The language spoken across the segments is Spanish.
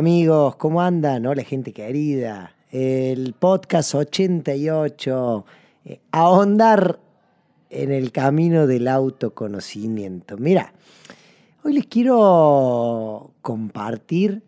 Amigos, ¿cómo andan? Hola gente querida. El podcast 88, eh, ahondar en el camino del autoconocimiento. Mira, hoy les quiero compartir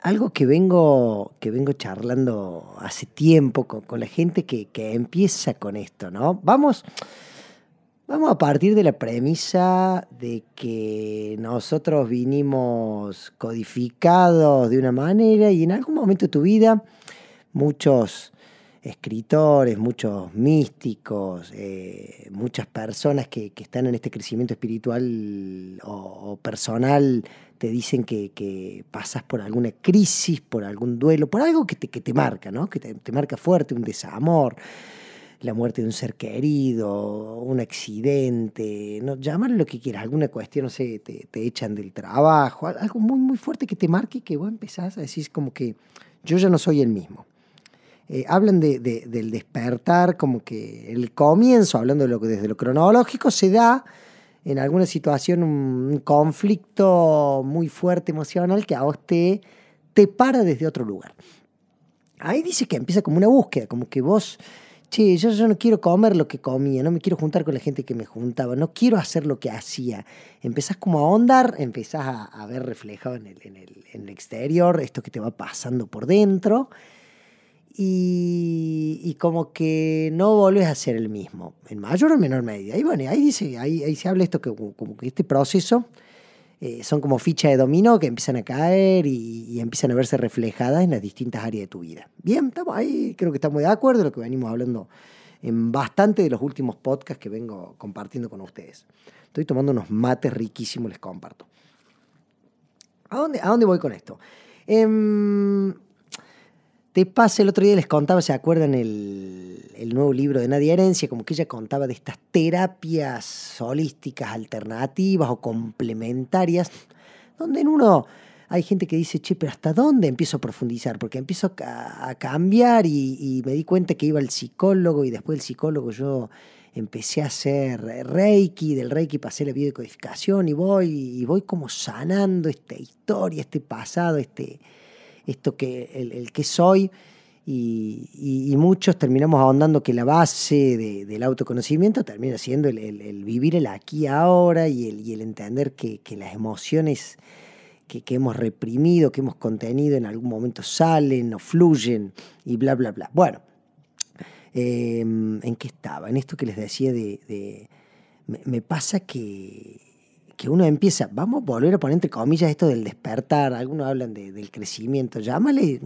algo que vengo, que vengo charlando hace tiempo con, la gente que, que, empieza con esto, ¿no? Vamos, Vamos a partir de la premisa de que nosotros vinimos codificados de una manera y en algún momento de tu vida muchos escritores, muchos místicos, eh, muchas personas que, están en este crecimiento espiritual o, personal te dicen que, pasas por alguna crisis, por algún duelo, por algo que te, marca, ¿no? que te marca fuerte, un desamor la muerte de un ser querido, un accidente, no, llámalo lo que quieras, alguna cuestión, no sé, te, echan del trabajo, algo muy, muy fuerte que te marque que vos empezás a decir como que yo ya no soy el mismo. Eh, hablan de, del despertar, como que el comienzo, hablando de lo, desde lo cronológico, se da en alguna situación un, conflicto muy fuerte emocional que a vos te, te para desde otro lugar. Ahí dice que empieza como una búsqueda, como que vos che, yo, yo no quiero comer lo que comía, no me quiero juntar con la gente que me juntaba, no quiero hacer lo que hacía. Empezás como a ahondar, empezás a, ver reflejado en el, en, el, en el, exterior esto que te va pasando por dentro y, y, como que no volvés a ser el mismo, en mayor o menor medida. Y bueno, ahí, dice, ahí, ahí se habla esto que como que este proceso eh, son como fichas de dominó que empiezan a caer y, empiezan a verse reflejadas en las distintas áreas de tu vida. Bien, estamos ahí, creo que estamos de acuerdo, lo que venimos hablando en bastante de los últimos podcasts que vengo compartiendo con ustedes. Estoy tomando unos mates riquísimos, les comparto. ¿A dónde, a dónde voy con esto? Eh, te pasa, el otro día les contaba, ¿se acuerdan el, el, nuevo libro de Nadia Herencia? Como que ella contaba de estas terapias holísticas alternativas o complementarias, donde en uno hay gente que dice, che, pero ¿hasta dónde empiezo a profundizar? Porque empiezo a, cambiar y, me di cuenta que iba al psicólogo y después del psicólogo yo empecé a hacer reiki, del reiki pasé la biodecodificación y voy, y voy como sanando esta historia, este pasado, este esto que el, que soy, y, muchos terminamos ahondando que la base del autoconocimiento termina siendo el, vivir el aquí ahora y el, entender que, las emociones que, hemos reprimido, que hemos contenido, en algún momento salen o fluyen y bla, bla, bla. Bueno, em, ¿en qué estaba? En esto que les decía de... me pasa que que uno empieza, vamos a volver a poner entre comillas esto del despertar, algunos hablan del crecimiento, llámale,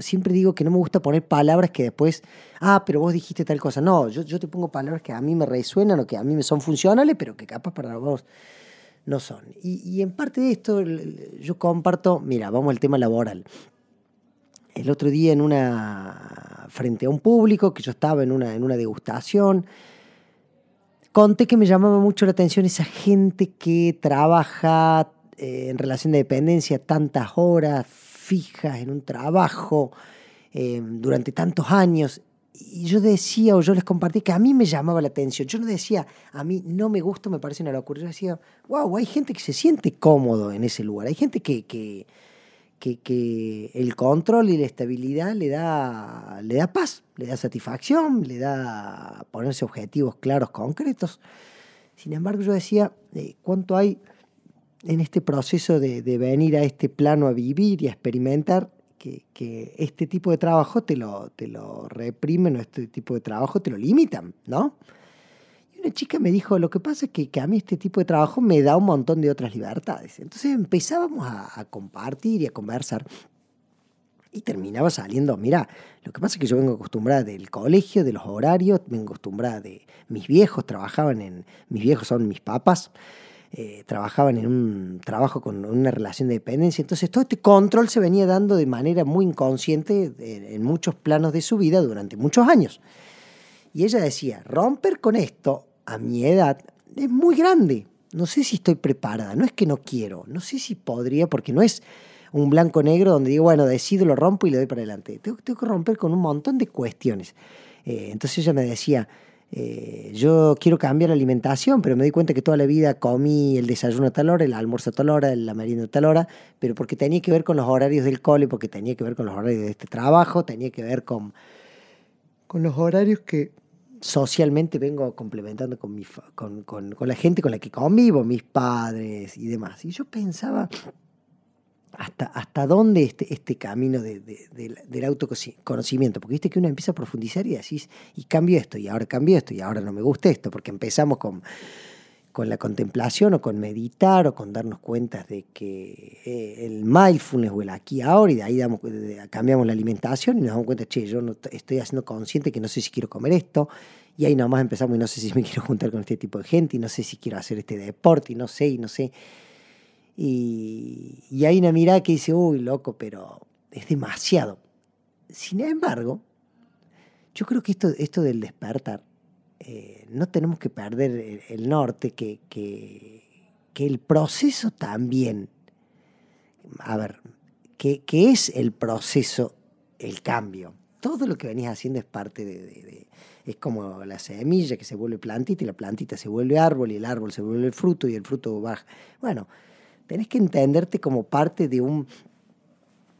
siempre digo que no me gusta poner palabras que después, ah, pero vos dijiste tal cosa, no, yo, yo te pongo palabras que a mí me resuenan o que a mí me son funcionales, pero que capaz para vos no son. Y, en parte de esto yo comparto, mira, vamos al tema laboral. El otro día en una, frente a un público, que yo estaba en una, en una degustación, conté que me llamaba mucho la atención esa gente que trabaja eh, en relación de dependencia tantas horas fijas en un trabajo eh, durante tantos años. Y yo decía, o yo les compartí, que a mí me llamaba la atención. Yo no decía, a mí no me gusta, me parece una locura. Yo decía, wow, hay gente que se siente cómodo en ese lugar. Hay gente que, que, que, el control y la estabilidad le da, le da paz, le da satisfacción, le da ponerse objetivos claros, concretos. Sin embargo, yo decía, eh, ¿cuánto hay en este proceso de, venir a este plano a vivir y a experimentar que, que, este tipo de trabajo te lo, te lo reprimen o este tipo de trabajo te lo limitan, ¿no? Una chica me dijo, lo que pasa es que, a mí este tipo de trabajo me da un montón de otras libertades. Entonces empezábamos a, compartir y a conversar. Y terminaba saliendo, mira, lo que pasa es que yo vengo acostumbrada del colegio, de los horarios, vengo acostumbrada de mis viejos, trabajaban en, mis viejos son mis papas, eh, trabajaban en un trabajo con una relación de dependencia. Entonces todo este control se venía dando de manera muy inconsciente en muchos planos de su vida durante muchos años. Y ella decía, romper con esto a mi edad es muy grande. No sé si estoy preparada, no es que no quiero, no sé si podría, porque no es un blanco-negro donde digo, bueno, decido, lo rompo y le doy para adelante. Tengo, tengo que romper con un montón de cuestiones. Eh, entonces ella me decía, eh, yo quiero cambiar la alimentación, pero me di cuenta que toda la vida comí el desayuno a tal hora, el almuerzo a tal hora, la merienda a tal hora, pero porque tenía que ver con los horarios del cole, porque tenía que ver con los horarios de este trabajo, tenía que ver con, con los horarios que socialmente vengo complementando con, mi, con, con, con la gente con la que convivo, mis padres y demás. Y yo pensaba, hasta, hasta dónde este, este camino de, del autoconocimiento. Porque viste que uno empieza a profundizar y decís, y cambio esto, y ahora cambio esto, y ahora no me gusta esto, porque empezamos con, con la contemplación o con meditar o con darnos cuenta de que eh, el mindfulness o el aquí ahora, y de ahí damos, cambiamos la alimentación y nos damos cuenta, che, yo no estoy haciendo consciente que no sé si quiero comer esto, y ahí nomás empezamos y no sé si me quiero juntar con este tipo de gente, y no sé si quiero hacer este deporte, y no sé, y no sé. Y, hay una mirada que dice, uy, loco, pero es demasiado. Sin embargo, yo creo que esto, esto del despertar, eh, no tenemos que perder el, norte, que, que, el proceso también, a ver, que, es el proceso, el cambio. Todo lo que venís haciendo es parte de, de, es como la semilla que se vuelve plantita y la plantita se vuelve árbol y el árbol se vuelve fruto y el fruto baja. Bueno, tenés que entenderte como parte de un,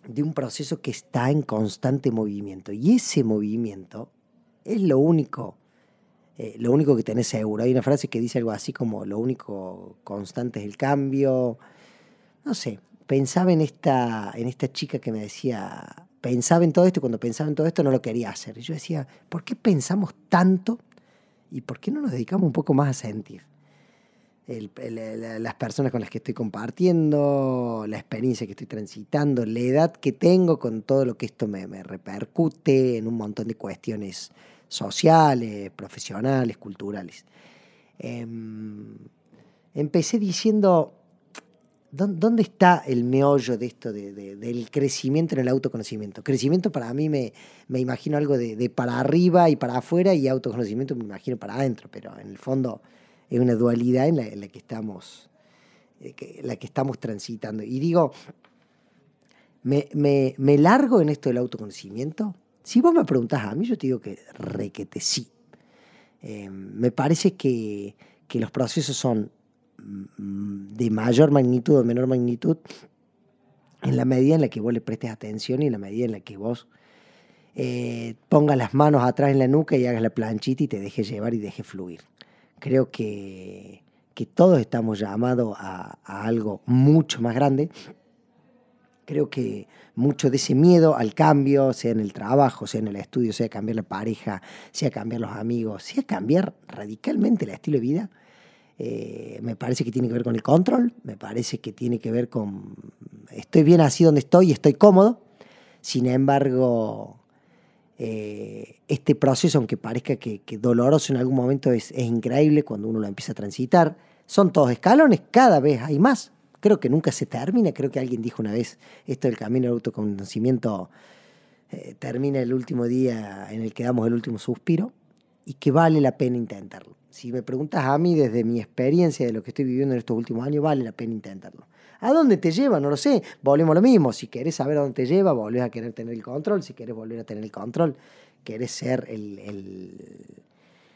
de un proceso que está en constante movimiento. Y ese movimiento es lo único, eh, lo único que tenés seguro. Hay una frase que dice algo así como lo único constante es el cambio. No sé, pensaba en esta, en esta chica que me decía, pensaba en todo esto y cuando pensaba en todo esto no lo quería hacer. Y yo decía, ¿por qué pensamos tanto y por qué no nos dedicamos un poco más a sentir? las personas con las que estoy compartiendo, la experiencia que estoy transitando, la edad que tengo con todo lo que esto me, repercute en un montón de cuestiones sociales, profesionales, culturales. Em, empecé diciendo, ¿dónde está el meollo de esto del crecimiento en el autoconocimiento? Crecimiento para mí me, me imagino algo de, para arriba y para afuera y autoconocimiento me imagino para adentro, pero en el fondo es una dualidad en la, que estamos, eh, la que estamos transitando. Y digo, ¿me, me, largo en esto del autoconocimiento? Si vos me preguntás a mí, yo te digo que requete sí. Eh, me parece que, que, los procesos son mm, de mayor magnitud o menor magnitud en la medida en la que vos le prestes atención y en la medida en la que vos eh, pongas las manos atrás en la nuca y hagas la planchita y te dejes llevar y dejes fluir. Creo que, todos estamos llamados a, algo mucho más grande. Creo que mucho de ese miedo al cambio, sea en el trabajo, sea en el estudio, sea cambiar la pareja, sea cambiar los amigos, sea cambiar radicalmente el estilo de vida, eh, me parece que tiene que ver con el control, me parece que tiene que ver con estoy bien así donde estoy, estoy cómodo, sin embargo eh, este proceso, aunque parezca que, doloroso en algún momento, es, increíble cuando uno lo empieza a transitar. Son todos escalones, cada vez hay más. Creo que nunca se termina. Creo que alguien dijo una vez, esto del camino del autoconocimiento eh, termina el último día en el que damos el último suspiro y que vale la pena intentarlo. Si me preguntas a mí desde mi experiencia de lo que estoy viviendo en estos últimos años, vale la pena intentarlo. ¿A dónde te lleva? No lo sé. Volvemos a lo mismo. Si querés saber a dónde te lleva, volvés a querer tener el control. Si querés volver a tener el control, querés ser el,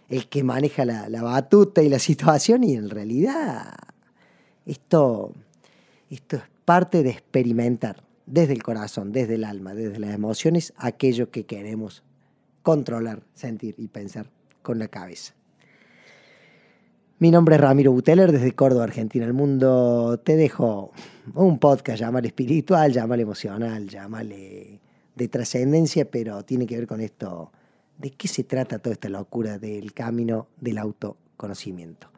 el, que maneja la, batuta y la situación. Y en realidad, esto, esto es parte de experimentar desde el corazón, desde el alma, desde las emociones, aquello que queremos controlar, sentir y pensar con la cabeza. Mi nombre es Ramiro Buteler desde Córdoba, Argentina. El mundo te dejo un podcast, llámale espiritual, llámale emocional, llámale de trascendencia, pero tiene que ver con esto. ¿De qué se trata toda esta locura del camino del autoconocimiento?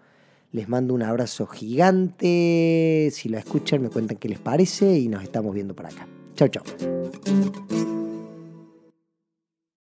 Les mando un abrazo gigante. Si lo escuchan, me cuentan qué les parece y nos estamos viendo por acá. Chau, chau.